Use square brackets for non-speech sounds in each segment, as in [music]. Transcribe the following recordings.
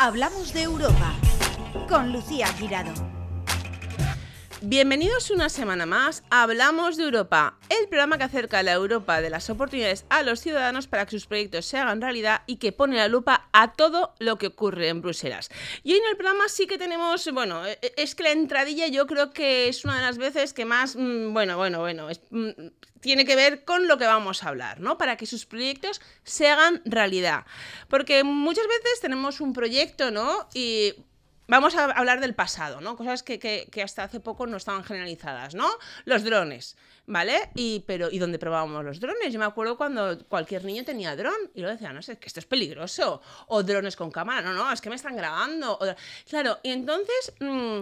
Hablamos de Europa con Lucía Girado. Bienvenidos una semana más a Hablamos de Europa, el programa que acerca la Europa de las oportunidades a los ciudadanos para que sus proyectos se hagan realidad y que pone la lupa a todo lo que ocurre en Bruselas. Y hoy en el programa sí que tenemos, bueno, e- e- es que la entradilla yo creo que es una de las veces que más, mm, bueno, bueno, bueno, mm, tiene que ver con lo que vamos a hablar, ¿no? Para que sus proyectos se hagan realidad. Porque muchas veces tenemos un proyecto, ¿no? Y Vamos a hablar del pasado, ¿no? Cosas que, que- que hasta hace poco no estaban generalizadas, ¿no? Los drones, ¿vale? Y, pero, ¿y dónde probábamos los drones? Yo me acuerdo cuando cualquier niño tenía dron y lo decía, no sé, que esto es peligroso. O drones con cámara, no, no, es que me están grabando. Claro, y entonces... mm,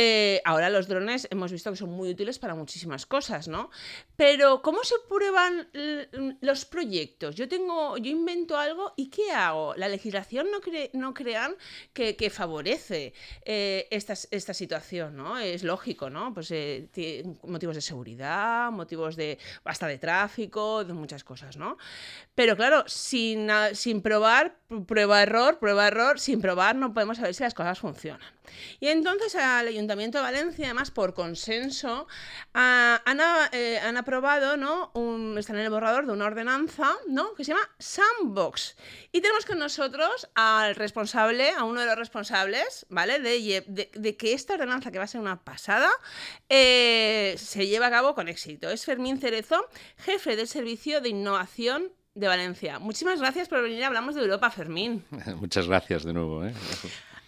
eh, ahora los drones hemos visto que son muy útiles para muchísimas cosas, ¿no? Pero ¿cómo se prueban l- los proyectos? Yo tengo, yo invento algo y ¿qué hago? La legislación no, cre- no crean que, que favorece eh, esta, esta situación, ¿no? Es lógico, ¿no? Pues eh, ti- motivos de seguridad, motivos de hasta de tráfico, de muchas cosas, ¿no? Pero claro, sin, sin probar, pr- prueba error, prueba error, sin probar no podemos saber si las cosas funcionan. Y entonces al Ayuntamiento de Valencia, además por consenso, ah, han, eh, han aprobado, ¿no? Un, están en el borrador de una ordenanza, ¿no? Que se llama Sandbox. Y tenemos con nosotros al responsable, a uno de los responsables, ¿vale? De, de- de que esta ordenanza, que va a ser una pasada, eh, se lleve a cabo con éxito. Es Fermín Cerezo, jefe del Servicio de Innovación de Valencia. Muchísimas gracias por venir. Hablamos de Europa, Fermín. [laughs] Muchas gracias de nuevo. ¿eh?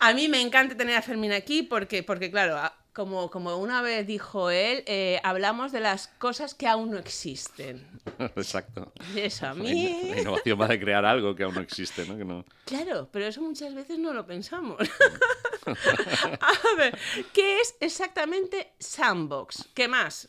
A mí me encanta tener a Fermín aquí porque, porque claro, como, como una vez dijo él, eh, hablamos de las cosas que aún no existen. [laughs] Exacto. Y Eso a La, mí... la innovación va de crear algo que aún no existe, ¿no? Que no... Claro, pero eso muchas veces no lo pensamos. [laughs] a ver, ¿qué es exactamente Sandbox? ¿Qué más?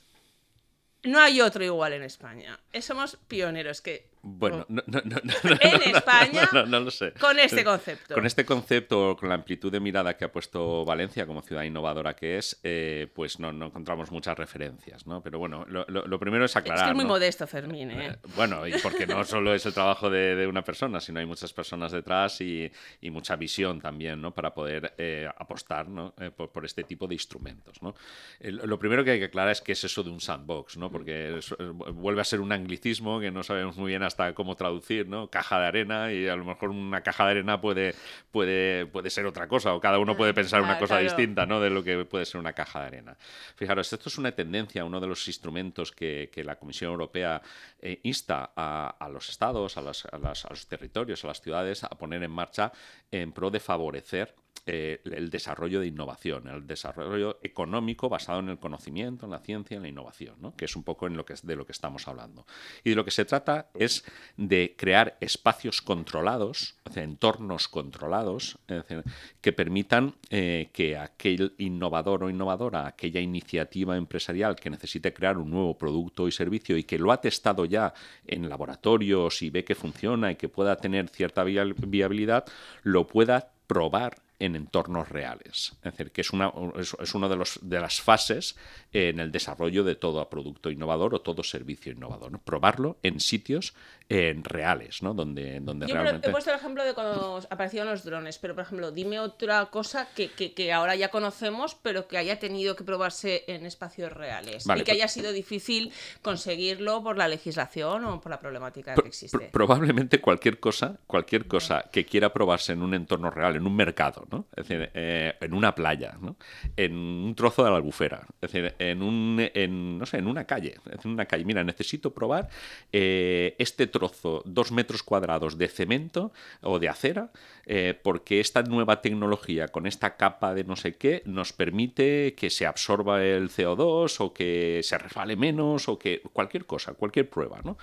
No hay otro igual en España. Eh, Somos pioneros que... Bueno, no, no, no, no, [laughs] En no, no, España, no, no lo sé. Con este concepto. Con este concepto, con la amplitud de mirada que ha puesto Valencia como ciudad innovadora que es, eh, pues no, no encontramos muchas referencias, ¿no? Pero bueno, lo, lo- primero es Es aclarar. que es muy ¿no? modesto, Fermín, ¿eh? Eh, Bueno, y porque no solo es el trabajo de, de una persona, sino hay muchas personas detrás y, y mucha visión también, ¿no? Para poder eh, apostar, ¿no? Eh, por, por este tipo de instrumentos, ¿no? El- lo primero que hay que aclarar es qué es eso de un sandbox, ¿no? Porque es- eh, vuelve a ser un anglicismo que no sabemos muy bien hasta cómo traducir, ¿no? Caja de arena y a lo mejor una caja de arena puede, puede, puede ser otra cosa o cada uno puede pensar una cosa claro. distinta, ¿no? de lo que puede ser una caja de arena. Fijaros, esto es una tendencia, uno de los instrumentos que, que la Comisión Europea eh, insta a, a los estados, a, las- a las- a los territorios, a las ciudades a poner en marcha en pro de favorecer eh, el desarrollo de innovación, el desarrollo económico basado en el conocimiento, en la ciencia, en la innovación, ¿no? que es un poco en lo que, de lo que estamos hablando. Y de lo que se trata es de crear espacios controlados, entornos controlados, es decir, que permitan eh, que aquel innovador o innovadora, aquella iniciativa empresarial que necesite crear un nuevo producto y servicio y que lo ha testado ya en laboratorios y ve que funciona y que pueda tener cierta via- viabilidad, lo pueda probar en entornos reales. Es decir, que es una es, de, los, de las fases en el desarrollo de todo producto innovador o todo servicio innovador. ¿no? Probarlo en sitios eh, reales, ¿no? donde, donde Yo realmente... he puesto el ejemplo de cuando aparecieron los drones, pero por ejemplo, dime otra cosa que, que- que ahora ya conocemos, pero que haya tenido que probarse en espacios reales Vale, y que haya sido difícil conseguirlo por la legislación o por la problemática Pro- que existe. pro- probablemente cualquier cosa, cualquier cosa que quiera probarse en un entorno real, en un mercado, ¿no? Es decir, eh, en una playa, ¿no? En un trozo de la albufera, es decir, en un, en, no sé, en una calle, en una calle. Mira, necesito probar eh, este trozo, dos metros cuadrados de cemento o de acera, eh, porque esta nueva tecnología con esta capa de no sé qué nos permite que se absorba el CO2 o que se resbale menos o que cualquier cosa, cualquier prueba, ¿no?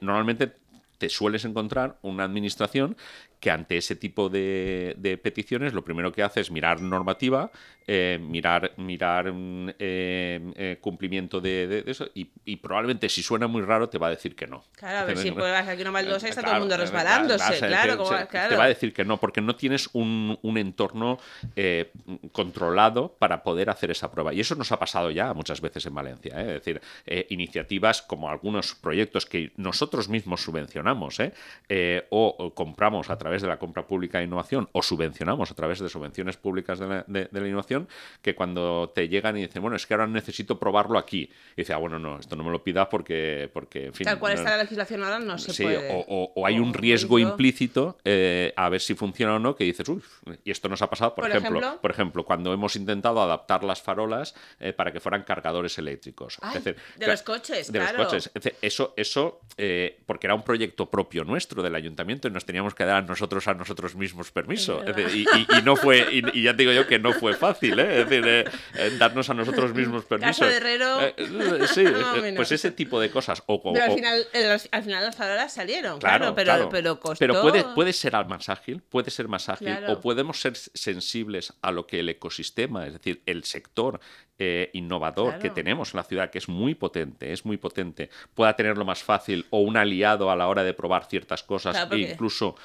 Normalmente te sueles encontrar una administración que ante ese tipo de, de peticiones lo primero que hace es mirar normativa, eh, mirar, mirar mm, eh, eh, cumplimiento de, de- de eso y, y probablemente si suena muy raro te va a decir que no. Claro, a ver si pruebas aquí una baldosa y está todo el mundo resbalándose, claro, claro, te- como- se- claro. Te va a decir que no, porque no tienes un, un entorno eh, controlado para poder hacer esa prueba. Y eso nos ha pasado ya muchas veces en Valencia. Es decir, iniciativas como algunos proyectos que nosotros mismos subvencionamos o, o compramos a través través de la compra pública de innovación o subvencionamos a través de subvenciones públicas de la, de, la innovación que cuando te llegan y dicen, bueno, es que ahora necesito probarlo aquí. Y dice, ah, bueno, no, esto no me lo pidas porque, porque en fin. Tal cual está la legislación ahora no se puede. O, o, hay un riesgo implícito eh, a ver si funciona o no que dices, uy, y esto nos ha pasado, por, ejemplo, por ejemplo, cuando hemos intentado adaptar las farolas eh, para que fueran cargadores eléctricos. de los coches, de los coches. eso, eso eh, porque era un proyecto propio nuestro del ayuntamiento y nos teníamos que dar nosotros a nosotros mismos permiso. y, no fue, y, ya digo yo que no fue fácil, es decir, darnos a nosotros [laughs] mismos permiso. de herrero. sí, [laughs] pues ese tipo de cosas. O, pero al, final, al final las farolas salieron, claro, pero, pero costó... Pero puede, puede ser más ágil, puede ser más ágil, o podemos ser sensibles a lo que el ecosistema, es decir, el sector eh, innovador que tenemos en la ciudad, que es muy potente, es muy potente, pueda tenerlo más fácil o un aliado a la hora de probar ciertas cosas e incluso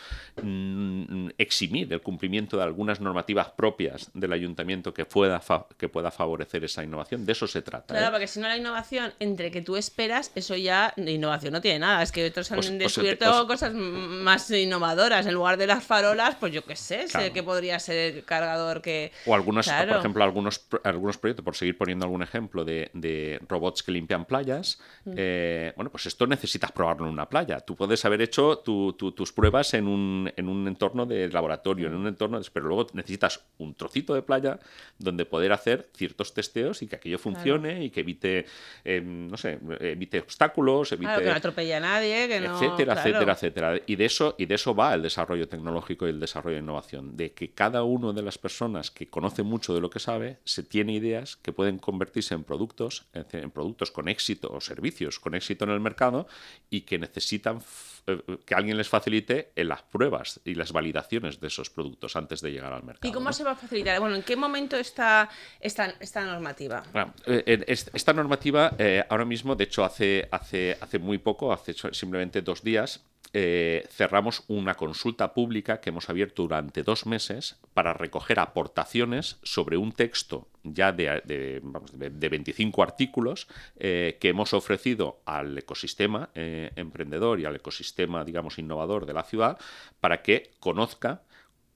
mm, eximir el cumplimiento de algunas normativas propias del ayuntamiento que pueda, que pueda favorecer esa innovación. De eso se trata. Claro, ¿eh? porque si no la innovación, entre que tú esperas, eso ya de innovación no tiene nada. Es que otros han descubierto cosas más innovadoras. En lugar de las farolas, pues yo qué sé, sé que podría ser el cargador que... O algunos, por ejemplo, algunos, algunos proyectos, por seguir poniendo algún ejemplo de, robots que limpian playas, mm. eh, bueno, pues esto necesitas probarlo en una playa. Tú puedes haber hecho tus pruebas en un, en un, entorno de laboratorio, en un entorno, pero luego necesitas un trocito de playa donde poder hacer ciertos testeos y que aquello funcione y que evite, em, no sé, evite obstáculos, evite... que no atropelle a nadie, que no... Etcétera, etcétera, etcétera. Y de, eso, y de eso va el desarrollo tecnológico y el desarrollo de innovación, de que cada una de las personas que conoce mucho de lo que sabe, se tiene ideas que pueden convertirse en productos, en productos con éxito o servicios con éxito en el mercado y que necesitan eh, que alguien les facilite en las pruebas y las validaciones de esos productos antes de llegar al mercado. ¿Y cómo se va a facilitar? Bueno, ¿en qué momento está esta, esta normativa? Eh, esta normativa eh, ahora mismo, de hecho, hace, hace, hace muy poco, hace simplemente dos días, eh, cerramos una consulta pública que hemos abierto durante dos meses para recoger aportaciones sobre un texto ya de, 25 artículos eh, que hemos ofrecido al ecosistema eh, emprendedor y al ecosistema, digamos, innovador de la ciudad para que conozca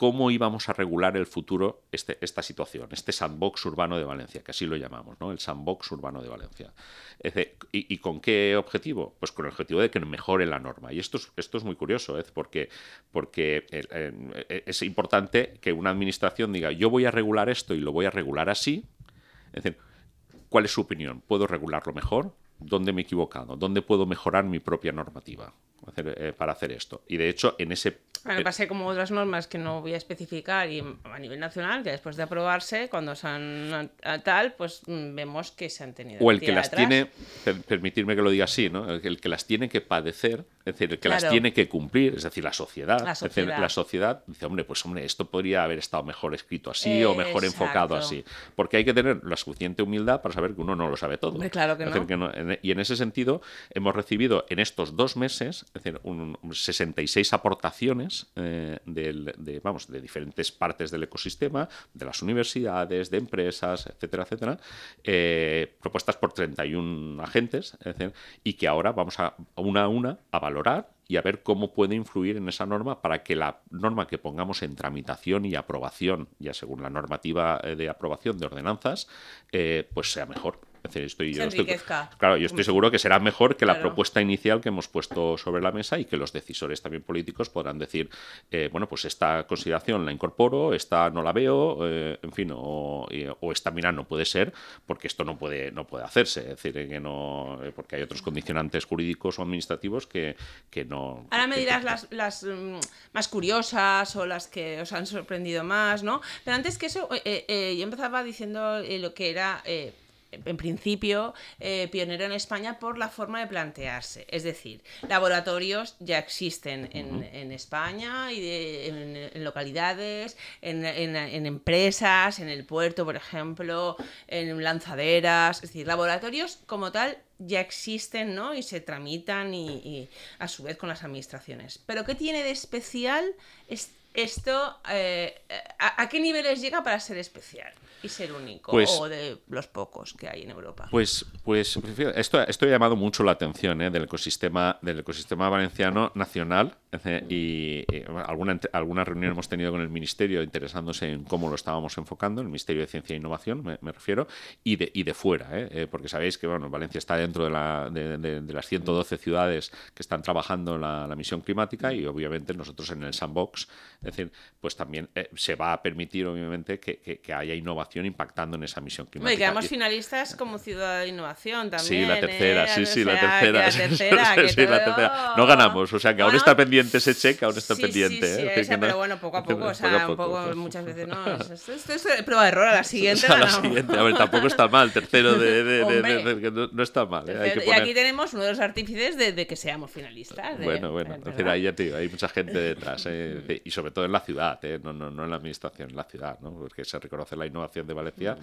cómo íbamos a regular el futuro este, esta situación, este sandbox urbano de Valencia, que así lo llamamos, ¿no? el sandbox urbano de Valencia. ¿y, con qué objetivo? Pues con el objetivo de que mejore la norma. Y esto es, esto es muy curioso, ¿eh? porque, porque eh, es importante que una administración diga, yo voy a regular esto y lo voy a regular así. Es decir, ¿cuál es su opinión? ¿Puedo regularlo mejor? ¿Dónde me he equivocado? ¿Dónde puedo mejorar mi propia normativa? Eh, para hacer esto. Y de hecho, en ese... Bueno, pasé como otras normas que no voy a especificar y a nivel nacional, que después de aprobarse, cuando son tal, pues mm, vemos que se han tenido. O el que las tiene, permitirme que lo diga así, ¿no? El que las tiene que padecer, es decir, el que las tiene que cumplir, es decir, la sociedad. La sociedad. la sociedad dice, hombre, pues hombre, esto podría haber estado mejor escrito así o mejor enfocado así. Porque hay que tener la suficiente humildad para saber que uno no lo sabe todo. claro que no. y en ese sentido, hemos recibido en estos dos meses es decir, un, 66 aportaciones eh, de, vamos, de diferentes partes del ecosistema, de las universidades, de empresas, etcétera, etcétera, eh, propuestas por 31 agentes, y que ahora vamos a una a una a valorar y a ver cómo puede influir en esa norma para que la norma que pongamos en tramitación y aprobación, ya según la normativa eh, de aprobación de ordenanzas, pues sea mejor estoy, yo claro, yo estoy seguro que será mejor que la propuesta inicial que hemos puesto sobre la mesa y que los decisores también políticos podrán decir, eh, bueno, pues esta consideración la incorporo, esta no la veo, eh, en fin, o, esta mira no puede ser porque esto no puede, no puede hacerse, es decir, que no, eh, porque hay otros condicionantes jurídicos o administrativos que, que no. Ahora me dirás las, las mm, más curiosas o las que os han sorprendido más, ¿no? Pero antes que eso, yo empezaba diciendo lo que era en principio, eh, pionero en España por la forma de plantearse. Es decir, laboratorios ya existen en, España y en, localidades, en, empresas, en el puerto, por ejemplo, en lanzaderas. Es decir, laboratorios como tal ya existen ¿no? y se tramitan y, a su vez con las administraciones. Pero ¿qué tiene de especial esto, eh, ¿a, ¿a qué niveles llega para ser especial? Y ser único Pues- o de los pocos que hay en Europa. Pues, pues esto, esto ha llamado mucho la atención ¿eh? del, ecosistema, del ecosistema valenciano nacional eh, y, eh, alguna, alguna reunión hemos tenido con el Ministerio interesándose en cómo lo estábamos enfocando, el Ministerio de Ciencia e Innovación me, me refiero, y de, y de fuera, ¿eh? Eh, porque sabéis que bueno, Valencia está dentro de, la, de, de- de las 112 ciudades que están trabajando en la, la misión climática y obviamente nosotros en el sandbox, es decir, pues también se va a permitir obviamente que, que- que haya innovación impactando en esa misión climática. quedamos Y- finalistas como ciudad de innovación también. Sí, la tercera, ¿eh? sí, sí, la sea, tercera. La tercera, que Sí, la todo- tercera. No ganamos, o sea que aún está pendiente ese cheque, aún está sí, pendiente. Sí, sí, ¿eh? esa, no- pero bueno, poco a [laughs] poco, o sea, poco un poco. poco, muchas veces no. [laughs] Esto, esto es prueba de error, a la [laughs] siguiente la a ver, tampoco está mal, tercero de, no, no está mal. ¿eh? Hay que y aquí tenemos uno de los artífices de, que seamos finalistas. de- Bueno, bueno, es decir, ahí ya te digo, hay mucha gente detrás, ¿eh? Y sobre todo en la ciudad, ¿eh? no, no, no en la administración, en la ciudad, ¿no? porque se reconoce la innovación de Valencia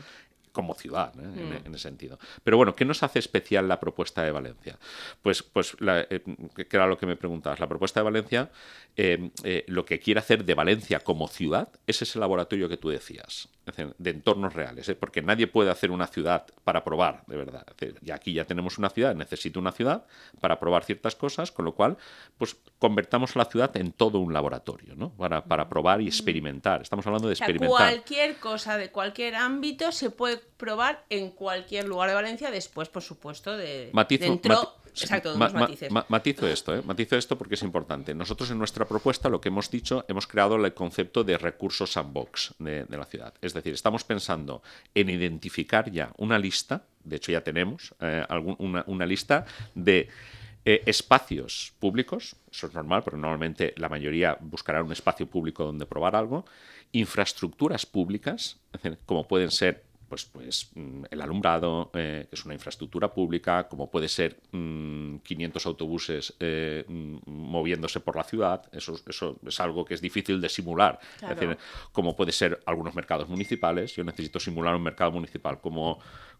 como ciudad, ¿eh? en, en ese sentido. Pero bueno, ¿qué nos hace especial la propuesta de Valencia? Pues, pues la- eh, que era lo que me preguntabas. La propuesta de Valencia, eh, eh, lo que quiere hacer de Valencia como ciudad es ese laboratorio que tú decías, es decir, de entornos reales, porque nadie puede hacer una ciudad para probar, de verdad. Y aquí ya tenemos una ciudad, necesito una ciudad para probar ciertas cosas, con lo cual, pues convertamos la ciudad en todo un laboratorio, ¿no? Para, para probar y experimentar. Estamos hablando de O sea, experimentar. cualquier cosa de cualquier ámbito se puede probar en cualquier lugar de Valencia, después, por supuesto, de Matizo, dentro. mati- exacto, de ma- ma- matices. ma- matizo esto, ¿eh? matizo esto porque es importante. Nosotros en nuestra propuesta lo que hemos dicho, hemos creado el concepto de recursos sandbox de, de la ciudad. Es decir, estamos pensando en identificar ya una lista, de hecho ya tenemos eh, algún- una, una lista de eh, espacios públicos, eso es normal, porque normalmente la mayoría buscará un espacio público donde probar algo, infraestructuras públicas, como pueden ser pues, pues mm, el alumbrado, eh, que es una infraestructura pública, como puede ser mm, 500 autobuses eh, mm, moviéndose por la ciudad, eso, eso es algo que es difícil de simular. Claro. Es decir, como puede ser algunos mercados municipales, yo necesito simular un mercado municipal, como,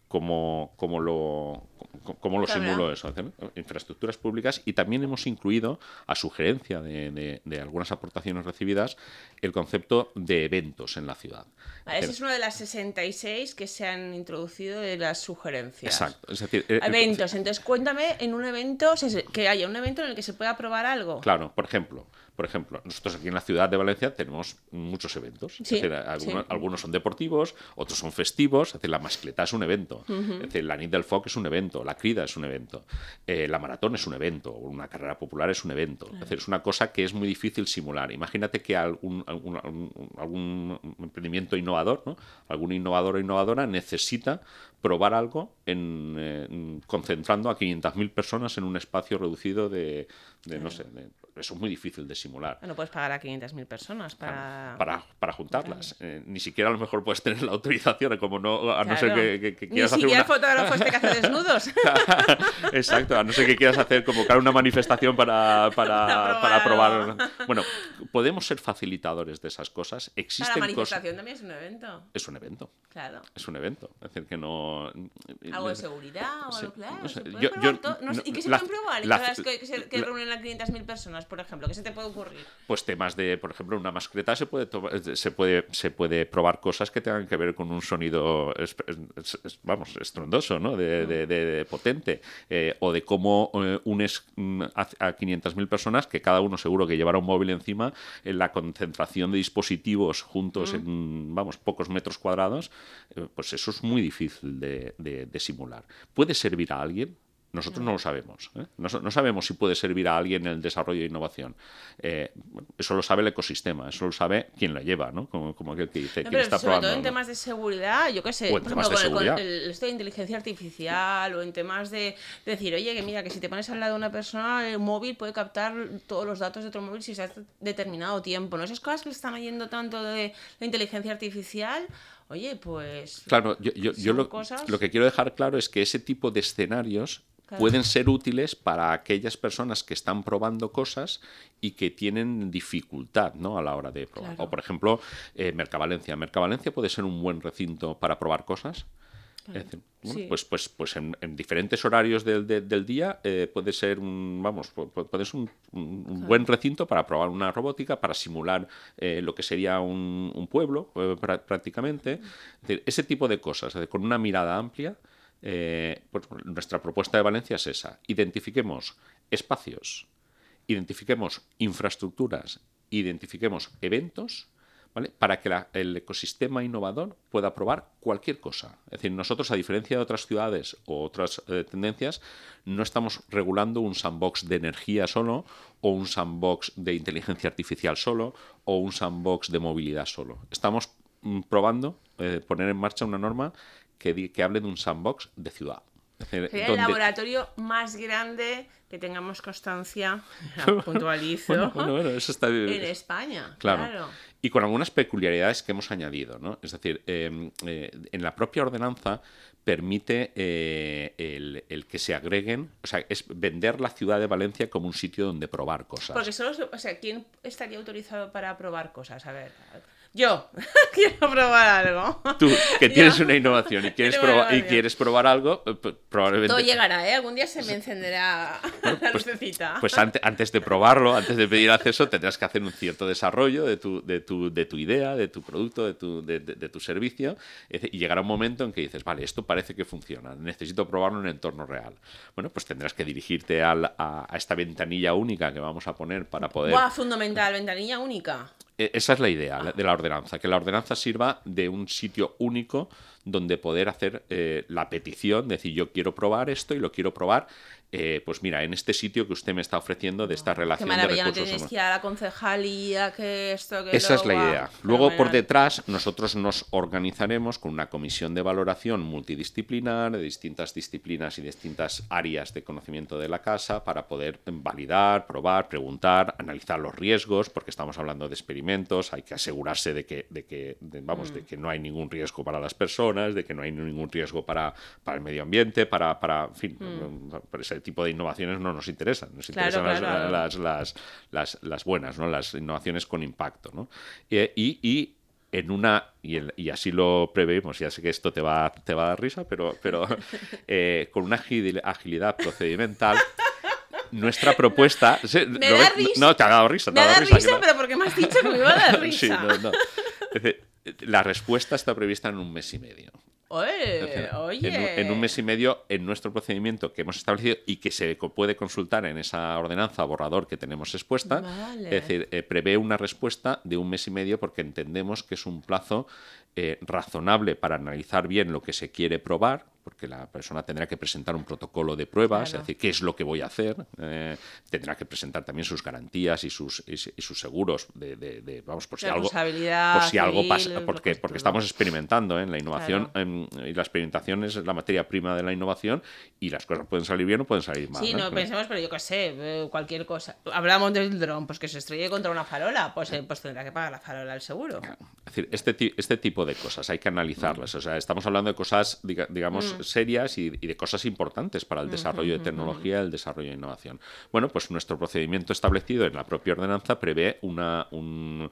como, como lo, como, como lo simulo eso, infraestructuras públicas y también hemos incluido, a sugerencia de, de- de algunas aportaciones recibidas, el concepto de eventos en la ciudad. Vale, esa Es una de las 66 que se han introducido de las sugerencias. Exacto, es decir, eh, Eventos, entonces cuéntame en un evento, que haya un evento en el que se pueda probar algo. Claro, por ejemplo, por ejemplo, nosotros aquí en la ciudad de Valencia tenemos muchos eventos. Es Sí, decir, algunos, sí. algunos son deportivos, otros son festivos. Es decir, la mascleta es un evento. Es decir, la Nit del Foc es un evento, la Crida es un evento, eh, la maratón es un evento, una carrera popular es un evento. Es decir, es una cosa que es muy difícil simular. Imagínate que algún, algún, algún- algún emprendimiento innovador, ¿no? algún innovador o innovadora necesita probar algo en, eh, concentrando a 500.000 personas en un espacio reducido de, de, no sé, de- eso es muy difícil de simular. No puedes pagar a 500.000 personas para... Para, para juntarlas. Eh, ni siquiera a lo mejor puedes tener la autorización, como no, a no ser que, Ni quieras hacer siquiera una... fotógrafo este que hace desnudos. [laughs] Exacto, a no ser que quieras hacer convocar una manifestación para, para, [laughs] Para probar. Bueno, podemos ser facilitadores de esas cosas. La Existen cosas. manifestación también es un evento. Es un evento. Claro. Es un evento. Es decir, que no. Algo de seguridad o algo claro. no sé, se yo- probar yo-. No ¿Y qué se la- pueden probar? la- que, que se- que la- reúnen a 500.000 personas, por ejemplo. ¿Qué se te puede ocurrir? Pues temas de, por ejemplo, una mascleta se puede, to- se puede, se puede probar cosas que tengan que ver con un sonido, es- es- es- vamos, estrondoso, ¿no? De, de- de- de potente. Eh, o de cómo eh, unes mm, a, a 500.000 personas, que cada uno seguro que llevará un móvil encima, en la concentración de dispositivos juntos en, vamos, pocos metros cuadrados, eh, pues eso es muy difícil de- de simular. ¿Puede servir a alguien? Nosotros no lo sabemos. ¿eh? No, no sabemos si puede servir a alguien en el desarrollo de innovación. Eh, eso lo sabe el ecosistema, eso lo sabe quien la lleva, ¿no? Como, como aquel que dice, No, quien está sobre todo probando. en ¿no? temas de seguridad, yo qué sé, por temas ejemplo, de con, el- con el- esto de inteligencia artificial o en temas de, de decir, oye, que mira, que si te pones al lado de una persona, el móvil puede captar todos los datos de otro móvil si se hace determinado tiempo, ¿no? Esas cosas que le están oyendo tanto de la inteligencia artificial, oye, pues... Claro, yo, yo- yo lo, cosas- lo que quiero dejar claro es que ese tipo de escenarios Claro. pueden ser útiles para aquellas personas que están probando cosas y que tienen dificultad ¿no? a la hora de probar. Claro. O, por ejemplo, eh, Mercavalencia. ¿Mercavalencia puede ser un buen recinto para probar cosas? Pues, pues, pues en, diferentes horarios del, del día eh, puede ser un, vamos, puede ser un, buen recinto para probar una robótica, para simular eh, lo que sería un, pueblo eh, prácticamente. ese tipo de cosas, con una mirada amplia. Pues, nuestra propuesta de Valencia es esa. Identifiquemos espacios, identifiquemos infraestructuras, identifiquemos eventos para que el ecosistema innovador pueda probar cualquier cosa. Es decir, nosotros, a diferencia de otras ciudades o otras eh, tendencias, no estamos regulando un sandbox de energía solo, o un sandbox de inteligencia artificial solo, o un sandbox de movilidad solo. Estamos mm, probando eh, poner en marcha una norma que hable de un sandbox de ciudad. El laboratorio más grande que tengamos constancia, [laughs] puntualizo, en España. claro y con algunas peculiaridades que hemos añadido. ¿no? Es decir, em, eh, en la propia ordenanza permite eh, el, que se agreguen, o sea, es vender la ciudad de Valencia como un sitio donde probar cosas. Porque solo, o sea, ¿quién estaría autorizado para probar cosas? A ver, yo [laughs] quiero probar algo. Tú, que [laughs] tienes una innovación y [laughs] quieres, probar, y quieres probar algo, probablemente... Todo llegará, ¿eh? Algún día se me encenderá la pues, lucecita. Pues antes, de probarlo, antes de pedir acceso, tendrás que hacer un cierto desarrollo de tu, de tu, de tu idea, de tu producto, de tu, de, tu servicio, y llegará un momento en que dices, vale, esto parece que funciona, necesito probarlo en un entorno real. Bueno, pues tendrás que dirigirte a, a, esta ventanilla única que vamos a poner para poder... ¡Buah, fundamental! Ventanilla única. E, esa es la idea de la ordenanza, que la ordenanza sirva de un sitio único donde poder hacer eh, la petición, decir yo quiero probar esto y lo quiero probar eh, pues mira, en este sitio que usted me está ofreciendo de esta relación Qué maravilla, de recursos no tienes que ir a la concejalía, que esto, que Esa es la idea. Luego, por detrás, nosotros nos organizaremos con una comisión de valoración multidisciplinar de distintas disciplinas y distintas áreas de conocimiento de la casa para poder validar, probar, preguntar, analizar los riesgos, porque estamos hablando de experimentos, hay que asegurarse de que, de que vamos, de mm. que no hay ningún riesgo para las personas, de que no hay ningún riesgo para, para el medio ambiente, para, para en fin, mm. para ese tipo de innovaciones no nos interesan. Nos interesan Las, las, las, buenas, ¿no? las innovaciones con impacto. ¿no? y, en una, y, así lo preveímos, ya sé que esto te va, te va a dar risa, pero, pero [laughs] eh, con una agilidad procedimental, nuestra propuesta... [laughs] Me da risa. No, te ha dado risa. Me da risa, pero porque me has dicho que me iba a dar [laughs] risa. sí, no, no. La respuesta está prevista en un mes y medio. Oye, En, un, mes y medio, en nuestro procedimiento que hemos establecido y que se puede consultar en esa ordenanza borrador que tenemos expuesta, es decir, eh, prevé una respuesta de un mes y medio porque entendemos que es un plazo eh, razonable para analizar bien lo que se quiere probar, porque la persona tendrá que presentar un protocolo de pruebas, es decir, qué es lo que voy a hacer, eh, tendrá que presentar también sus garantías y sus, y, sus seguros de, vamos, por si algo, por si algo pasa, porque, porque estamos experimentando en ¿eh? la innovación y la experimentación es la materia prima de la innovación y las cosas pueden salir bien o pueden salir mal. Sí, no, pensemos, pero yo qué sé, eh, cualquier cosa. Hablamos del dron, pues que se estrelle contra una farola, pues, pues tendrá que pagar la farola el seguro. Es decir, este, este tipo de cosas hay que analizarlas. O sea, estamos hablando de cosas, digamos, mm serias y, de cosas importantes para el desarrollo de tecnología y el desarrollo de innovación. Bueno, pues nuestro procedimiento establecido en la propia ordenanza prevé una, un,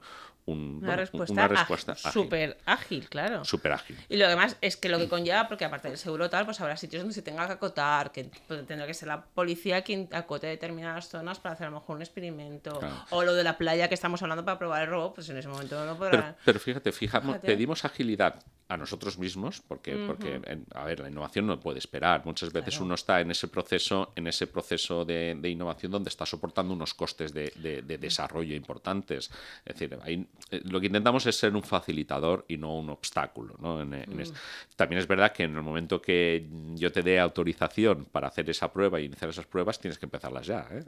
una respuesta, súper ágil, claro. Súper ágil. Y lo demás es que lo que conlleva, porque aparte del seguro tal, pues habrá sitios donde se tenga que acotar, que tendrá que ser la policía quien acote determinadas zonas para hacer a lo mejor un experimento. O lo de la playa que estamos hablando para probar el robot, pues en ese momento no podrá. Pero, fíjate, fijamos, pedimos agilidad a nosotros mismos, porque, porque a ver, la innovación no puede esperar. Muchas veces uno está en ese proceso, en ese proceso de, innovación donde está soportando unos costes de, de desarrollo importantes. Es decir, hay lo que intentamos es ser un facilitador y no un obstáculo. Mm. También es verdad que en el momento que yo te dé autorización para hacer esa prueba y iniciar esas pruebas, tienes que empezarlas ya. ¿eh?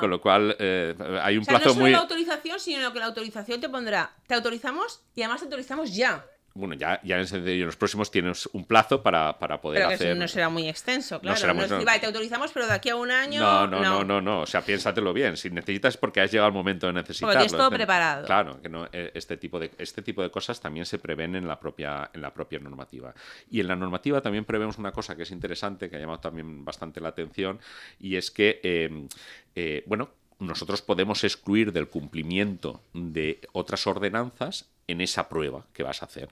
con lo cual, eh, hay un o sea, plazo no muy. la autorización, sino que la autorización te pondrá, te autorizamos y además te autorizamos ya bueno, ya, ya en los próximos tienes un plazo para, para poder pero que no será muy extenso, claro. No será muy... No, te autorizamos, pero de aquí a un año. No, no, no, no, no. O sea, piénsatelo bien. Si necesitas es porque has llegado el momento de necesitarlo. Porque todo preparado. Claro, que no, eh, este, tipo de, este tipo de cosas también se prevén en la, propia, en la propia normativa. Y en la normativa también prevemos una cosa que es interesante, que ha llamado también bastante la atención, y es que, eh, eh, bueno, nosotros podemos excluir del cumplimiento de otras ordenanzas en esa prueba que vas a hacer.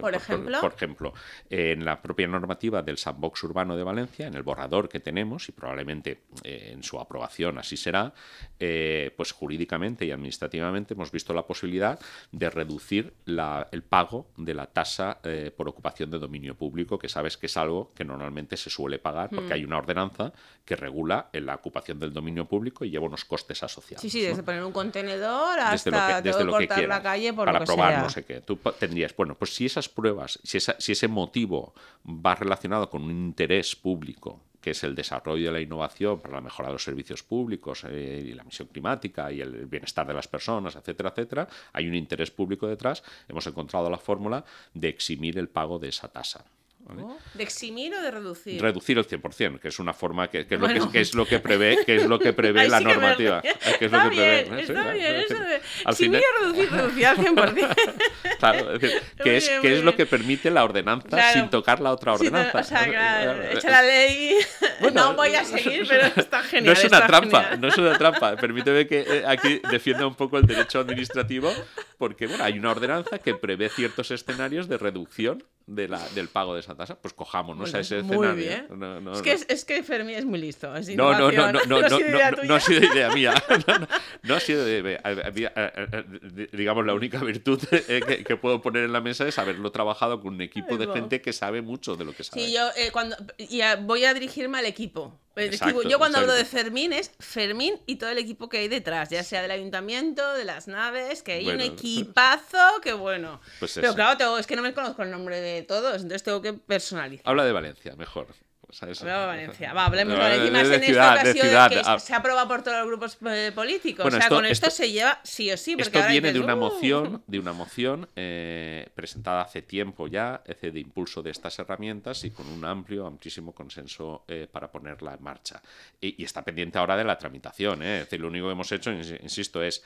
por ejemplo, por, ejemplo, en la propia normativa del sandbox urbano de Valencia, en el borrador que tenemos, y probablemente eh, en su aprobación así será, eh, pues jurídicamente y administrativamente hemos visto la posibilidad de reducir el pago de la tasa eh, por ocupación de dominio público, que sabes que es algo que normalmente se suele pagar porque mm. hay una ordenanza que regula la ocupación del dominio público y lleva unos costes asociados. Sí, sí, desde poner un contenedor hasta desde lo que, cortar la calle por para lo probar no sé qué. Tú tendrías, bueno, pues si esas pruebas, si, si ese motivo va relacionado con un interés público que es el desarrollo de la innovación para la mejora de los servicios públicos eh, y la misión climática y el bienestar de las personas, etcétera, etcétera, hay un interés público detrás, hemos encontrado la fórmula de eximir el pago de esa tasa. ¿De eximir o de reducir? Reducir el 100%, que es una forma que, es, lo que, es lo que prevé, que es lo que [laughs] prevé la normativa. [laughs] Que es lo que bien, prevé, está bien, eso de eximir o reducir, reducir al 100%. [laughs] claro, es decir, que, es, que es lo que permite la ordenanza sin tocar la otra ordenanza. o sea, claro, echa la ley, no voy a seguir, pero está genial. No es una trampa, no es una trampa. Permíteme que eh, aquí defienda un poco el derecho administrativo, porque bueno, hay una ordenanza que prevé ciertos escenarios de reducción de la, del pago de esa tasa, pues cojámonos a ese escenario. Muy bien. es, que, es, que Fermi es muy listo. no, no, no, [laughs] [laughs] no, no, no, ha sido idea mía. No, ha sido idea Digamos, la única virtud eh, que, puedo poner en la mesa es haberlo trabajado con un equipo de gente que sabe mucho de lo que sabe. Sí, yo eh, cuando, voy a dirigirme al equipo. Yo cuando hablo de Fermín es Fermín y todo el equipo que hay detrás, ya sea del ayuntamiento, de las naves, que hay un equipazo que bueno. Pues Pero claro, es que no me conozco el nombre de todos, entonces tengo que personalizar. Habla de Valencia, mejor. Valencia. [laughs] Va, hablemos de Valencia. Más en esta ocasión que ah. se aprueba por todos los grupos eh, políticos. o sea, con esto, se lleva sí o sí. esto viene de, una uh". moción, de una moción eh, presentada hace tiempo ya, de impulso de estas herramientas y con un amplio, amplísimo consenso eh, para ponerla en marcha. Y, está pendiente ahora de la tramitación. Es decir, lo único que hemos hecho, insisto, es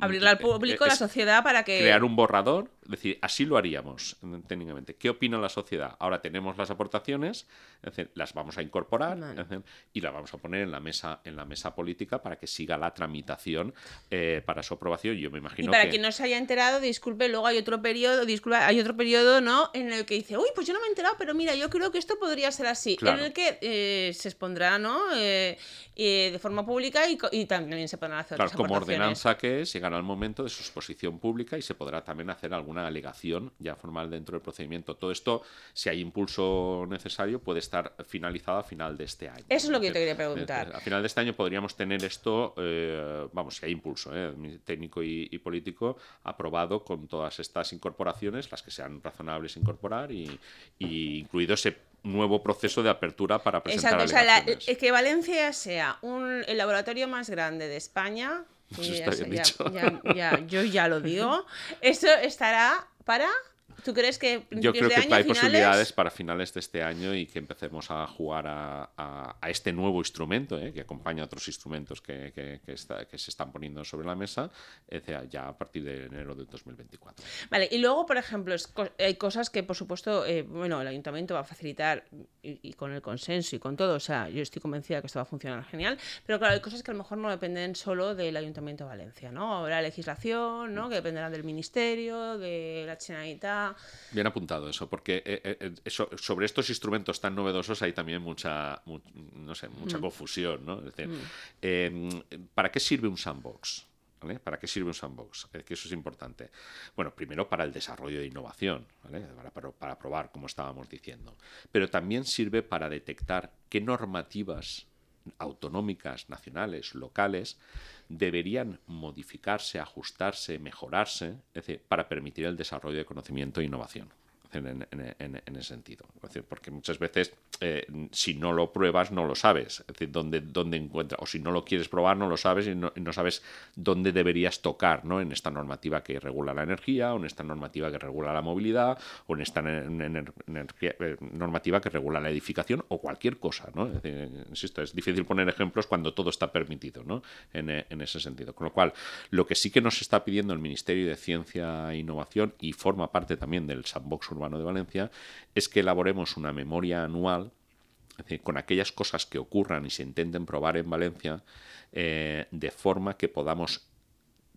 abrirla al público, a la sociedad, para que... Crear un borrador, es decir, así lo haríamos técnicamente. ¿Qué opina la sociedad? Ahora tenemos las aportaciones, las vamos a incorporar y las vamos a poner en la mesa en la mesa política para que siga la tramitación eh, para su aprobación. Yo me imagino y para quien no se haya enterado, disculpe, luego hay otro periodo, disculpa, hay otro periodo, ¿no? En el que dice, uy, pues yo no me he enterado, pero mira, yo creo que esto podría ser así. En el que eh, se expondrá, ¿no? Eh, de forma pública y, también se podrán hacer claro, como ordenanza que llegará el momento de su exposición pública y se podrá también hacer alguna alegación ya formal dentro del procedimiento. Todo esto, si hay impulso necesario, puede estar finalizado a final de este año. Eso es lo que yo te quería preguntar. A final de este año podríamos tener esto, eh, vamos, si hay impulso eh, técnico y, político, aprobado con todas estas incorporaciones, las que sean razonables incorporar y, incluido ese nuevo proceso de apertura para presentar Exacto, o que Valencia sea un, el laboratorio más grande de España ya, yo ya lo digo. [laughs] Eso estará para ¿Tú crees que Yo creo que hay posibilidades para finales de este año y que empecemos a jugar a, este nuevo instrumento, ¿eh? que acompaña a otros instrumentos que, que, se están poniendo sobre la mesa, ya a partir de enero del 2024. Vale, y luego, por ejemplo, hay cosas que, por supuesto, eh, bueno, el ayuntamiento va a facilitar y, con el consenso y con todo, o sea, yo estoy convencida que esto va a funcionar genial, pero claro, hay cosas que a lo mejor no dependen solo del ayuntamiento de Valencia, ¿no? Habrá legislación, ¿no? Que dependerá del ministerio, de la Generalitat Bien apuntado eso, porque eh, eh, eh, sobre estos instrumentos tan novedosos hay también mucha, no sé, mucha mm. confusión. ¿no? Mm. Em, ¿para qué sirve un sandbox? ¿Para qué sirve un sandbox? que eso es importante. Bueno, primero para el desarrollo de innovación, para, para, probar, como estábamos diciendo. Pero también sirve para detectar qué normativas autonómicas, nacionales, locales, deberían modificarse, ajustarse, mejorarse, para permitir el desarrollo de conocimiento e innovación en, ese sentido. porque muchas veces, eh, si no lo pruebas, no lo sabes. Es decir, dónde, encuentras, o si no lo quieres probar, no lo sabes y no, sabes dónde deberías tocar, ¿no? En esta normativa que regula la energía, o en esta normativa que regula la movilidad, o en esta eh, normativa que regula la edificación, o cualquier cosa, ¿no? insisto, es difícil poner ejemplos cuando todo está permitido, ¿no? En, en ese sentido. Con lo cual, lo que sí que nos está pidiendo el Ministerio de Ciencia e Innovación y forma parte también del sandbox urbano de Valencia, es que elaboremos una memoria anual con aquellas cosas que ocurran y se intenten probar en Valencia, eh, de forma que podamos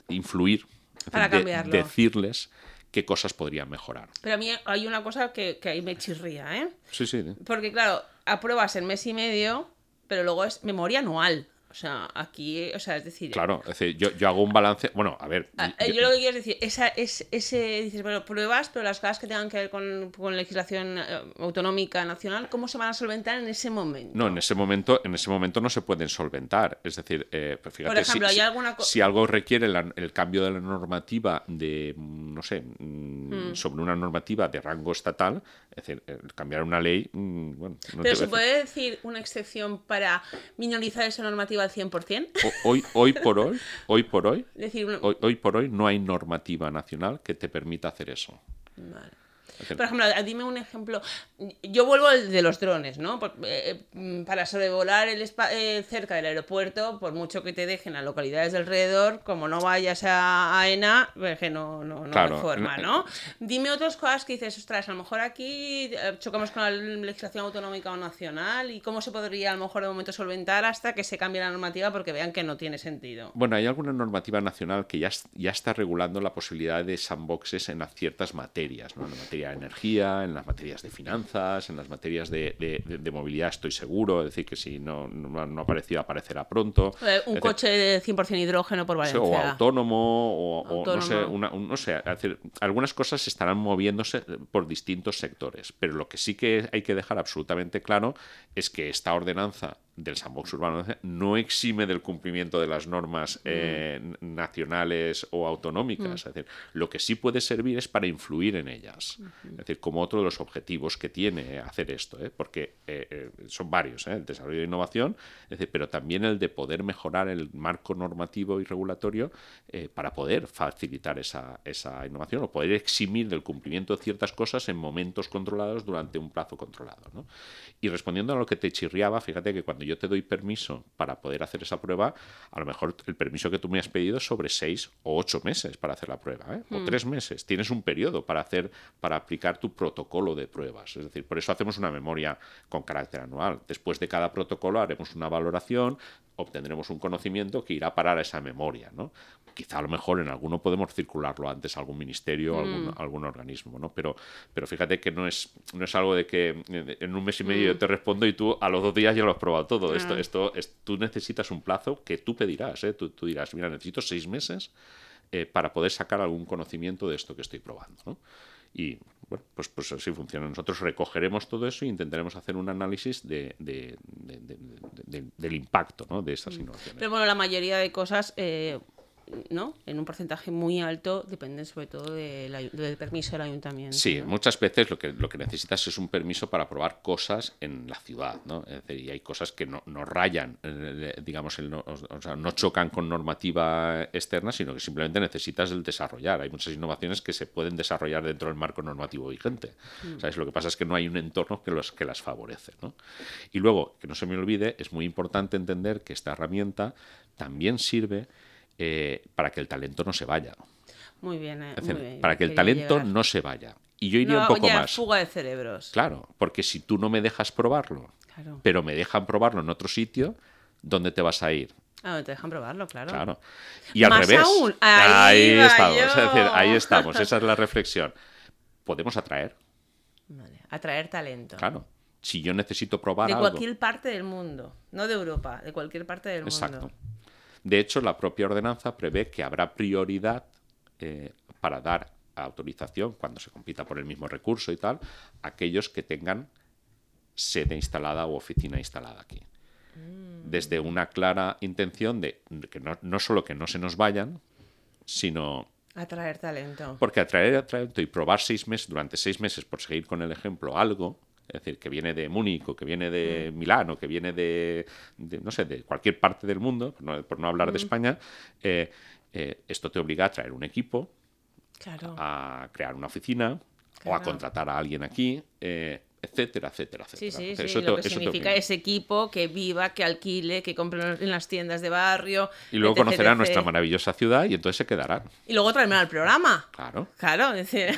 influir, Para decirles qué cosas podrían mejorar. Pero a mí hay una cosa que, que ahí me chirría, ¿eh? Sí, sí. Porque claro, apruebas en mes y medio, pero luego es memoria anual. O sea, aquí, o sea, es decir... Claro, es decir, yo, yo hago un balance... Bueno, a ver... Ah, yo, lo que quiero es decir, esa, es, ese, dices, bueno, pruebas, pero las cosas que tengan que ver con, con legislación eh, autonómica nacional, ¿cómo se van a solventar en ese momento? No, en ese momento, en ese momento no se pueden solventar. Es decir, eh, pues fíjate, Por ejemplo, si, ¿hay alguna co- si algo requiere la- el cambio de la normativa de, mm, no sé, mm, sobre una normativa de rango estatal, es decir, eh, cambiar una ley, mm, bueno, no Pero ¿se decir- puede decir una excepción para minorizar esa normativa al 100%? O- Hoy, hoy por hoy, [laughs] hoy por hoy, decir, hoy, hoy por hoy no hay normativa nacional que te permita hacer eso. Vale. Por ejemplo, a- dime un ejemplo. Yo vuelvo al de los drones, ¿no? Por- eh, mm, para sobrevolar el eh, cerca del aeropuerto, por mucho que te dejen las localidades de alrededor, como no vayas a AENA, pues que no, no, no Claro, hay forma, ¿no? Dime otras cosas que dices, ostras, a lo mejor aquí eh, chocamos con la legislación autonómica o nacional y cómo se podría a lo mejor de momento solventar hasta que se cambie la normativa porque vean que no tiene sentido. Bueno, hay alguna normativa nacional que ya, ya está regulando la posibilidad de sandboxes en ciertas materias, ¿no? En la materia de energía, en las materias de finanzas, en las materias de, de- de- de movilidad, estoy seguro, es decir, que si no, no, no ha aparecido, aparecerá pronto. Eh, un decir, coche de 100% hidrógeno por Valencia. o autónomo, o, o no sé, Autónomo. una- un- no sé, decir, algunas cosas estarán moviéndose por distintos sectores, pero lo que sí que hay que dejar absolutamente claro es que esta ordenanza del sandbox urbano no exime del cumplimiento de las normas eh, nacionales o autonómicas. Es decir, lo que sí puede servir es para influir en ellas. Es decir, como otro de los objetivos que tiene hacer esto, ¿eh? porque eh, eh, son varios, ¿eh? el desarrollo de innovación, es decir, pero también el de poder mejorar el marco normativo y regulatorio eh, para poder facilitar esa, esa innovación o poder eximir del cumplimiento de ciertas cosas en momentos controlados durante un plazo controlado. ¿no? Y respondiendo a lo que te chirriaba, fíjate que cuando yo te doy permiso para poder hacer esa prueba, a lo mejor el permiso que tú me has pedido es sobre seis o ocho meses para hacer la prueba, ¿eh? o tres meses. Tienes un periodo para hacer, para aplicar tu protocolo de pruebas. Es decir, por eso hacemos una memoria con carácter anual. Después de cada protocolo haremos una valoración, obtendremos un conocimiento que irá a parar a esa memoria, ¿no? Quizá a lo mejor en alguno podemos circularlo antes a algún ministerio o algún, algún organismo, ¿no? Pero, pero fíjate que no es, no es algo de que en un mes y medio yo te respondo y tú a los dos días ya lo has probado todo. Esto, esto es, tú necesitas un plazo que tú pedirás, ¿eh? Tú, tú dirás, mira, necesito seis meses eh, para poder sacar algún conocimiento de esto que estoy probando, ¿no? Y bueno, pues, pues así funciona. Nosotros recogeremos todo eso e intentaremos hacer un análisis de, de- de- de- de- de- del impacto ¿no? de esas innovaciones. Pero bueno, la mayoría de cosas, eh, ¿no? En un porcentaje muy alto dependen sobre todo del, del permiso del ayuntamiento. Sí, ¿no? muchas veces lo que, lo que necesitas es un permiso para probar cosas en la ciudad, ¿no? Es decir, y hay cosas que no, no rayan, eh, digamos, el no, o sea, no chocan con normativa externa, sino que simplemente necesitas el desarrollar. Hay muchas innovaciones que se pueden desarrollar dentro del marco normativo vigente. ¿Sabes? Lo que pasa es que no hay un entorno que, los, que las favorece, ¿no? Y luego, que no se me olvide, es muy importante entender que esta herramienta también sirve eh, para que el talento no se vaya. Muy bien, eh, muy bien, para que el talento llegar. no se vaya. Y yo iría No, un poco ya, más. fuga de cerebros. Claro, porque si tú no me dejas probarlo, Claro. pero me dejan probarlo en otro sitio, ¿dónde te vas a ir? Ah, te dejan probarlo, claro. Claro. Y al Más revés. aún, ahí estamos. yo. Es decir, ahí [laughs] estamos. Esa es la reflexión. Podemos atraer, Vale, Atraer talento. claro. Si yo necesito probar De algo. cualquier parte del mundo. No de Europa, de cualquier parte del Exacto. mundo. De hecho, la propia ordenanza prevé que habrá prioridad eh, para dar autorización cuando se compita por el mismo recurso y tal, a aquellos que tengan sede instalada o oficina instalada aquí. Desde una clara intención de que no, no solo que no se nos vayan, sino Atraer talento. porque atraer talento y probar seis meses, durante seis meses, por seguir con el ejemplo, algo, es decir, que viene de Múnich o que viene de Milán o que viene de, de, no sé, de cualquier parte del mundo, por no, por no hablar de España, eh, eh, esto te obliga a traer un equipo, Claro. a crear una oficina o a contratar a alguien aquí. eh, etcétera, etcétera, Sí, etcétera. sí, sí. Eso lo te- que eso significa ese equipo que viva, que alquile, que compre en las tiendas de barrio. Y luego etc, conocerán etc. nuestra maravillosa ciudad y entonces se quedarán. Y luego traerme al programa. Claro. Claro, es decir.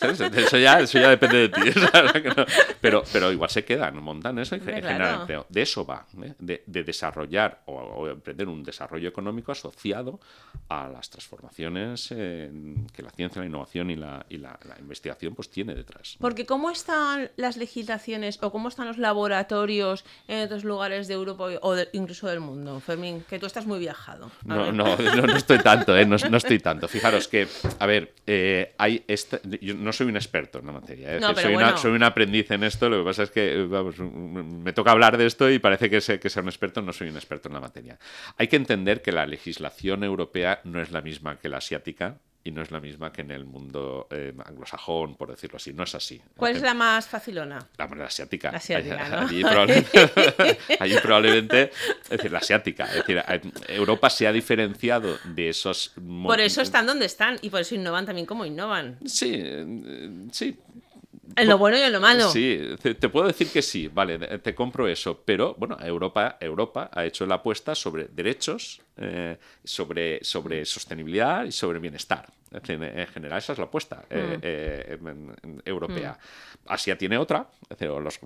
[laughs] Eso ya, eso ya depende de ti. [laughs] Pero, pero igual se quedan, montan eso y generan claro. empleo. De eso va, ¿eh? de, de desarrollar o, o emprender un desarrollo económico asociado a las transformaciones eh, que la ciencia, la innovación y la, y la- la investigación pues tiene detrás. Porque ¿cómo están las legislaciones o cómo están los laboratorios en otros lugares de Europa o de- incluso del mundo, Fermín? Que tú estás muy viajado. No, no, [laughs] no, no estoy tanto, ¿eh? no, no estoy tanto. Fijaros que, a ver, eh, hay esta- yo no soy un experto en la materia, ¿eh? No, soy, bueno. una, soy un aprendiz en esto, lo que pasa es que, vamos, me toca hablar de esto y parece que, sé, que sea un experto, no soy un experto en la materia. Hay que entender que la legislación europea no es la misma que la asiática y no es la misma que en el mundo eh, anglosajón, por decirlo así, no es así. ¿Cuál es la más facilona? La moneda asiática. La asiática, ¿no? Allí probablemente, [laughs] allí probablemente- es decir, la asiática. Es decir, Europa se ha diferenciado de esos... Por eso están donde están y por eso innovan también como innovan. Sí, eh, sí. En lo bueno y en lo malo. Sí, te, te puedo decir que sí, vale, te- te compro eso, pero bueno, Europa, Europa ha hecho la apuesta sobre derechos, eh, sobre, sobre sostenibilidad y sobre bienestar. En general, esa es la apuesta eh, eh, en- en- europea. Asia tiene otra, es decir, o los-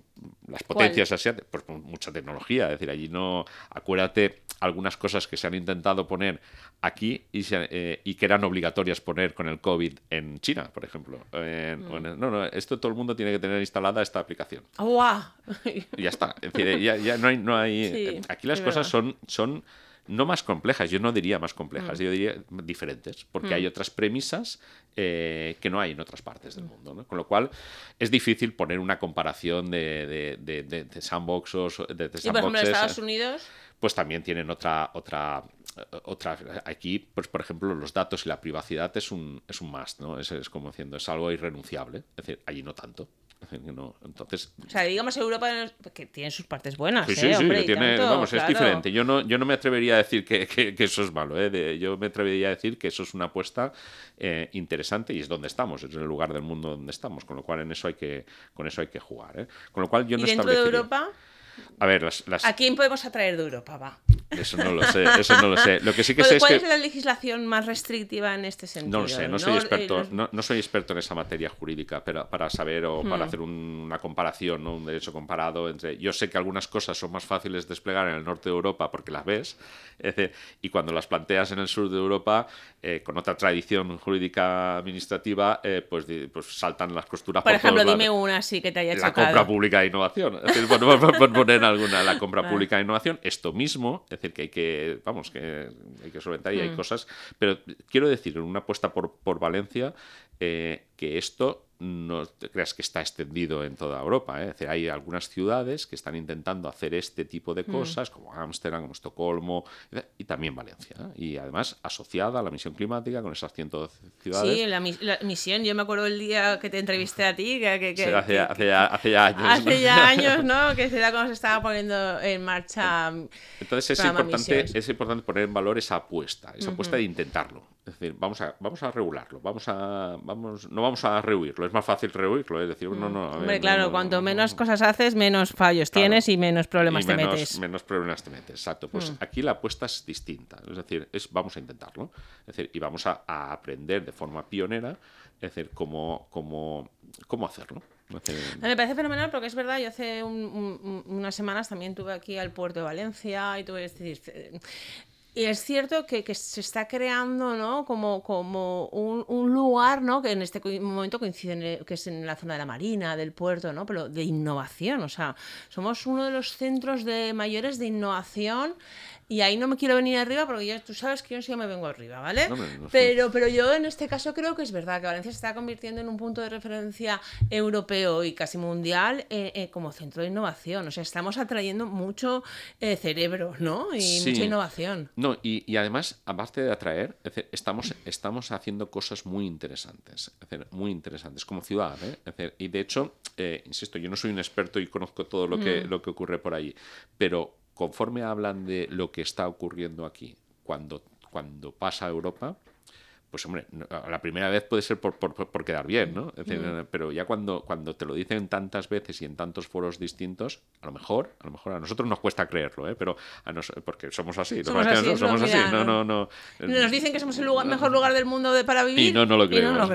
las potencias asiáticas, pues mucha tecnología, es decir, allí no. Acuérdate algunas cosas que se han intentado poner aquí y, se- eh, y que eran obligatorias poner con el COVID en China, por ejemplo. En- en- no, no, esto todo el mundo tiene que tener instalada esta aplicación. ¡Guau! Y ya está. Es decir, ya, ya no hay. No hay [laughs] Sí, eh, aquí las cosas verdad. son, son no más complejas, yo no diría más Mm. complejas, yo diría diferentes, porque hay otras premisas eh, que no hay en otras partes Mm. del mundo. ¿no? Con lo cual es difícil poner una comparación de, de, de, de- de sandboxes, de, Y por ejemplo, en sandboxes, Estados Unidos. pues también tienen otra otra otra aquí pues por ejemplo los datos y la privacidad es un es un must no es, es como diciendo es algo irrenunciable es decir allí no tanto [laughs] no- entonces O sea, digamos Europa que tiene sus partes buenas. Sí, ¿eh? sí, sí, Hombre, que y tiene, tanto, vamos, es diferente. Yo no, yo no me atrevería a decir que, que- que eso es malo, ¿eh? De- yo me atrevería a decir que eso es una apuesta eh, interesante y es donde estamos, es el lugar del mundo donde estamos, con lo cual en eso hay que, con eso hay que jugar, ¿eh? Con lo cual yo ¿Y no dentro de Europa? A ver, las, las- ¿A quién podemos atraer de Europa? Va. eso no lo sé, eso no lo sé. Lo que sí que ¿Cuál, sé es cuál que es la legislación más restrictiva en este sentido? no lo sé, no soy experto, Eh, los- no, no soy experto en esa materia jurídica, pero para saber o para Hmm. hacer un- una comparación, ¿no? un derecho comparado entre. Yo sé que algunas cosas son más fáciles de desplegar en el norte de Europa porque las ves, es decir, y cuando las planteas en el sur de Europa, eh, con otra tradición jurídica administrativa, eh, pues, pues saltan las costuras Por por ejemplo, todos dime lados. una así que te haya La chocado. compra pública de innovación. Es decir, por poner alguna, la compra Vale. pública de innovación, esto mismo, es decir, que hay que, vamos, que hay que solventar y hay Mm. cosas. Pero quiero decir, en una apuesta por, por Valencia, eh, que esto no te creas que está extendido en toda Europa. ¿eh? Es decir, hay algunas ciudades que están intentando hacer este tipo Mm. de cosas, como Ámsterdam, como Estocolmo, y también Valencia. ¿eh? Y además asociada a la misión climática con esas 112 ciudades. Sí, la, mis- la misión. Yo me acuerdo el día que te entrevisté a ti, que, que- que- Sí, hace, que- hace ya, hace ya años. hace ¿no? ya [laughs] años, ¿no? Que será cuando se estaba poniendo en marcha. Entonces es importante, es importante poner en valor esa apuesta, esa apuesta de intentarlo. Es decir, vamos a, vamos a regularlo, vamos a, vamos, no vamos a rehuirlo, es más fácil rehuirlo, es decir, no, no. a ver, Hombre, no, claro, no, cuanto no, menos no. cosas haces, menos fallos Claro. tienes y menos problemas Y te menos, metes. Mm. menos problemas te metes, exacto. Pues aquí la apuesta es distinta, es decir, es, vamos a intentarlo, es decir, y vamos a, a aprender de forma pionera, es decir, cómo, cómo, cómo hacerlo. Me parece fenomenal porque es verdad, yo hace un- un- un- unas semanas también tuve aquí al puerto de Valencia y tuve es decir, eh, y es cierto que, que se está creando ¿no? como, como un, un lugar ¿no? que en este momento coincide en que es en la zona de la marina, del puerto, ¿no? pero de innovación. O sea, somos uno de los centros de mayores de innovación y ahí no me quiero venir arriba porque yo, tú sabes que yo sí me vengo arriba, ¿vale? No, no sé. pero, pero yo en este caso creo que es verdad que Valencia se está convirtiendo en un punto de referencia europeo y casi mundial eh, eh, como centro de innovación. O sea, estamos atrayendo mucho eh, cerebro, ¿no? Y Sí. mucha innovación. No, y, y además, aparte de atraer, es decir, estamos, estamos haciendo cosas muy interesantes, es decir, muy interesantes como ciudad. ¿eh? Es decir, y de hecho, eh, insisto, yo no soy un experto y conozco todo lo que, Mm. lo que ocurre por ahí, pero conforme hablan de lo que está ocurriendo aquí, cuando, cuando pasa a Europa, pues hombre, la primera vez puede ser por, por, quedar bien, ¿no? Mm. Pero ya cuando, cuando te lo dicen tantas veces y en tantos foros distintos, a lo mejor, a lo mejor a nosotros nos cuesta creerlo, ¿eh? Pero a porque somos así, somos así, somos así. No, no, no, Nos dicen que somos el mejor lugar del mundo para vivir y no, no lo creemos.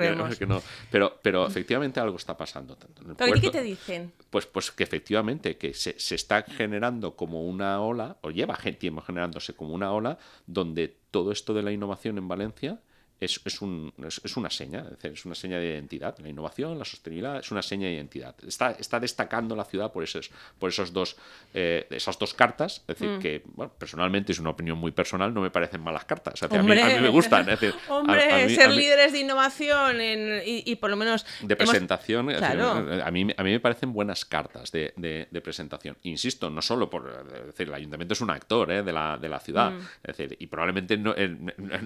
Pero, pero efectivamente algo está pasando. ¿Pero qué te dicen? Pues, pues que efectivamente que se, se está generando como una ola, o lleva tiempo generándose como una ola, donde todo esto de la innovación en Valencia es, es, un, es, una seña, es, una seña de identidad. La innovación, la sostenibilidad, es una seña de identidad. Está, está destacando la ciudad por, esos, por esos dos, eh, esas dos cartas. Es decir, mm. que bueno, personalmente es una opinión muy personal, no me parecen malas cartas. a, mí, me gustan. [laughs] hombre, ser líderes de innovación y, por lo menos... De presentación, a, mí, a mí me parecen buenas cartas de, de, presentación. Insisto, no solo por... decir, el ayuntamiento es un actor eh, de, la, de la ciudad. Mm. Es decir, y probablemente no,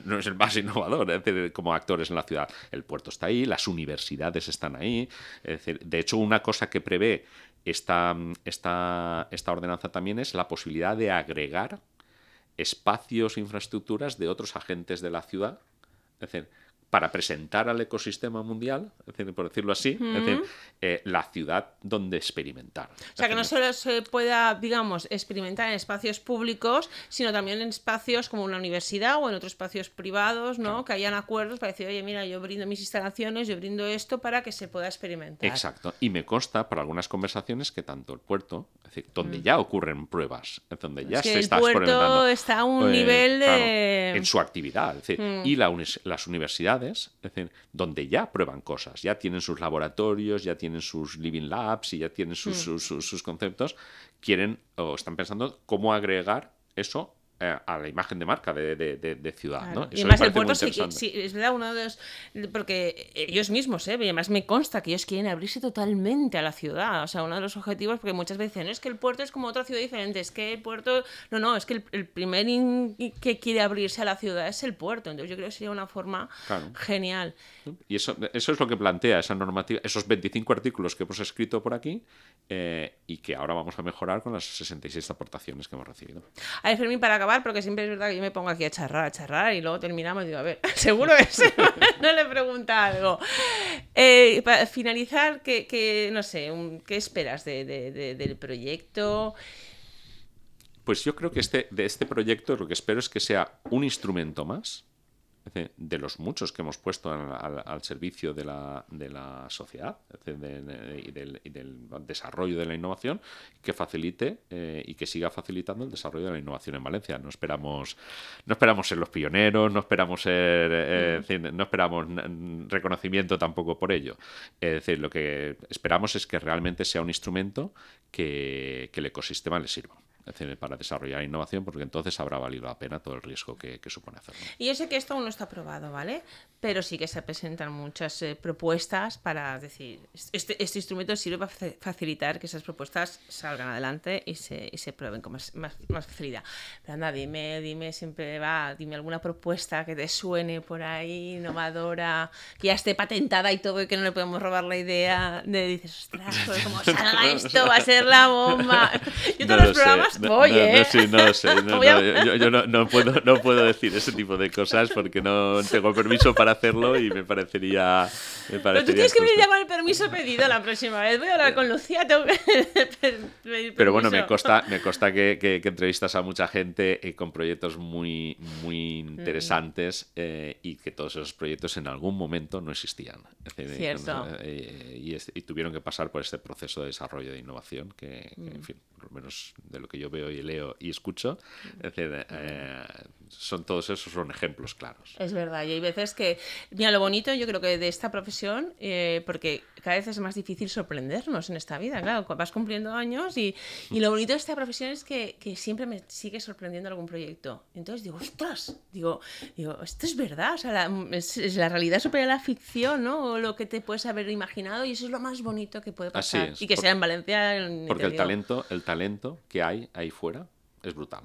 no, es el más innovador como actores en la ciudad. El puerto está ahí, las universidades están ahí. de hecho, una cosa que prevé esta, esta, esta ordenanza también es la posibilidad de agregar espacios, infraestructuras de otros agentes de la ciudad. Es decir, para presentar al ecosistema mundial, por decirlo así, eh, la ciudad donde experimentar. O sea, que no solo se pueda, digamos, experimentar en espacios públicos, sino también en espacios como una universidad o en otros espacios privados, ¿no? Que hayan acuerdos para decir, oye, mira, yo brindo mis instalaciones, yo brindo esto para que se pueda experimentar. Exacto. Y me consta por algunas conversaciones que tanto el puerto, es decir, donde mm. ya ocurren pruebas, donde ya se está experimentando. está a un pues, nivel de... en su actividad. Mm. Y las universidades es decir, donde ya prueban cosas, ya tienen sus laboratorios, ya tienen sus living labs y ya tienen sus, mm. sus conceptos, quieren o están pensando cómo agregar eso a la imagen de marca de, de, ciudad. ¿no? y además el puerto sí, sí, es verdad, uno de los... Porque ellos mismos, ¿eh? y además me consta que ellos quieren abrirse totalmente a la ciudad. O sea, uno de los objetivos, porque muchas veces no es que el puerto es como otra ciudad diferente, es que el puerto... No, no, es que el, primer que quiere abrirse a la ciudad es el puerto. Entonces yo creo que sería una forma genial. Y eso, eso es lo que plantea esa normativa, esos 25 artículos que hemos escrito por aquí eh, y que ahora vamos a mejorar con las 66 aportaciones que hemos recibido. A ver, Fermín, para acabar porque siempre es verdad que yo me pongo aquí a charrar, a charrar y luego terminamos y digo, a ver, [laughs] seguro que no le pregunta algo. Eh, para finalizar, ¿qué, no sé, ¿qué esperas del proyecto? Pues yo creo que este, de este proyecto lo que espero es que sea un instrumento más de los muchos que hemos puesto al, servicio de la, de la sociedad y, del, desarrollo de la innovación, que facilite eh, y que siga facilitando el desarrollo de la innovación en Valencia. No esperamos, no esperamos ser los pioneros, no esperamos ser, eh, no esperamos reconocimiento tampoco por ello. Es decir, lo que esperamos es que realmente sea un instrumento que, que el ecosistema le sirva para desarrollar innovación, porque entonces habrá valido la pena todo el riesgo que, supone hacerlo. Y yo sé que esto aún no está aprobado, ¿vale? Pero sí que se presentan muchas eh, propuestas para decir, este, este, instrumento sirve para facilitar que esas propuestas salgan adelante y se, y se prueben con más, más, facilidad. Pero anda, dime, dime, siempre va, dime alguna propuesta que te suene por ahí, innovadora, que ya esté patentada y todo y que no le podemos robar la idea de dices, ostras, [laughs] pues como salga esto va a ser la bomba. [laughs] Yo todos los programas no, ¿eh? No, sé, yo, no, puedo, no puedo decir ese tipo de cosas porque no tengo permiso para hacerlo y me parecería. Me Pero tú tienes que venir ya con el permiso pedido la próxima vez. Voy a hablar con Lucía, tengo que [laughs] Pero bueno, me consta, me consta que, que, entrevistas a mucha gente eh, con proyectos muy, muy mm. interesantes eh, y que todos esos proyectos en algún momento no existían. Cierto. y, y, tuvieron que pasar por este proceso de desarrollo de innovación que, en mm. fin, por lo menos de lo que yo veo y leo y escucho. Es decir, eh, son todos esos son ejemplos claros. Es verdad, y hay veces que, mira, lo bonito yo creo que de esta profesión, eh, porque cada vez es más difícil sorprendernos en esta vida, claro, vas cumpliendo años y, y lo bonito de esta profesión es que, que, siempre me sigue sorprendiendo algún proyecto. Entonces digo, ostras, digo, digo esto es verdad, o sea, la, es, la realidad supera la ficción, ¿no? O lo que te puedes haber imaginado y eso es lo más bonito que puede pasar. y que sea en Valencia. porque el talento, el talento que hay ahí fuera es brutal.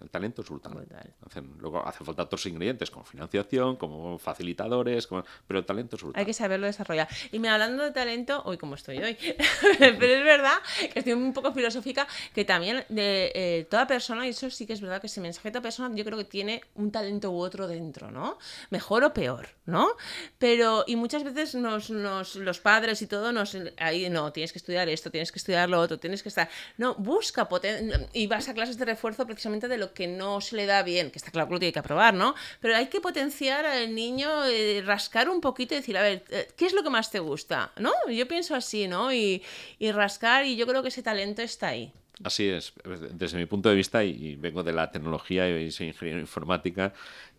El talento es brutal. Brutal. Hacen- luego hace falta otros ingredientes como financiación, como facilitadores, como- pero el talento es brutal. Hay que saberlo desarrollar. Y me hablando de talento, hoy como estoy hoy, [laughs] pero es verdad que estoy un poco filosófica, que también de eh, toda persona, y eso sí que es verdad que ese mensaje de toda persona, yo creo que tiene un talento u otro dentro, ¿no? Mejor o peor, ¿no? Pero, y muchas veces nos, nos- los padres y todo, nos, ahí, no, tienes que estudiar esto, tienes que estudiar lo otro, tienes que estar, no, busca, poten- y vas a clases de refuerzo precisamente de lo que no se le da bien, que está claro que lo tiene que aprobar, ¿no? Pero hay que potenciar al niño, eh, rascar un poquito y decir, a ver, eh, ¿qué es lo que más te gusta? ¿No? Yo pienso así, ¿no? Y, y rascar, y yo creo que ese talento está ahí. Así es, desde mi punto de vista, y vengo de la tecnología y soy ingeniero informática,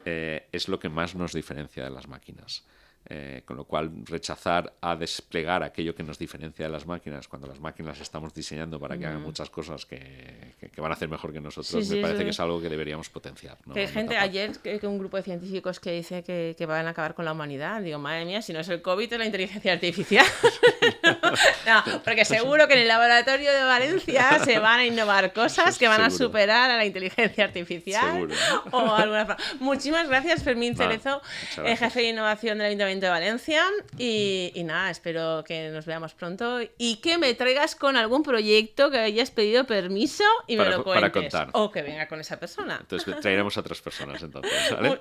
eh, es lo que más nos diferencia de las máquinas. Eh, con lo cual, rechazar a desplegar aquello que nos diferencia de las máquinas, cuando las máquinas estamos diseñando para que hagan muchas cosas que, que- que van a hacer mejor que nosotros, Sí, sí, me parece eso que es- algo que deberíamos potenciar. ¿no? que hay gente, ayer, que, que un grupo de científicos que dice que, que van a acabar con la humanidad. Digo, madre mía, si no es el COVID, es la inteligencia artificial. [laughs] no, porque seguro que en el laboratorio de Valencia se van a innovar cosas que van a Seguro. superar a la inteligencia artificial. Seguro. O alguna. Muchísimas gracias, Fermín Cerezo, jefe de innovación del Ayuntamiento de Valencia. Y, y nada, espero que nos veamos pronto y que me traigas con algún proyecto que hayas pedido permiso y Para me lo para cuentes. contar. O que venga con esa persona. Entonces [laughs] traeremos a otras personas entonces.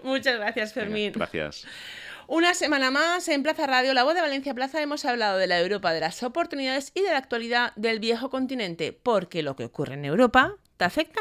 Muchas gracias, Venga, Fermín. gracias. Una semana más en Plaza Radio, La Voz de Valencia Plaza, hemos hablado de la Europa, de las oportunidades y de la actualidad del viejo continente, porque lo que ocurre en Europa te afecta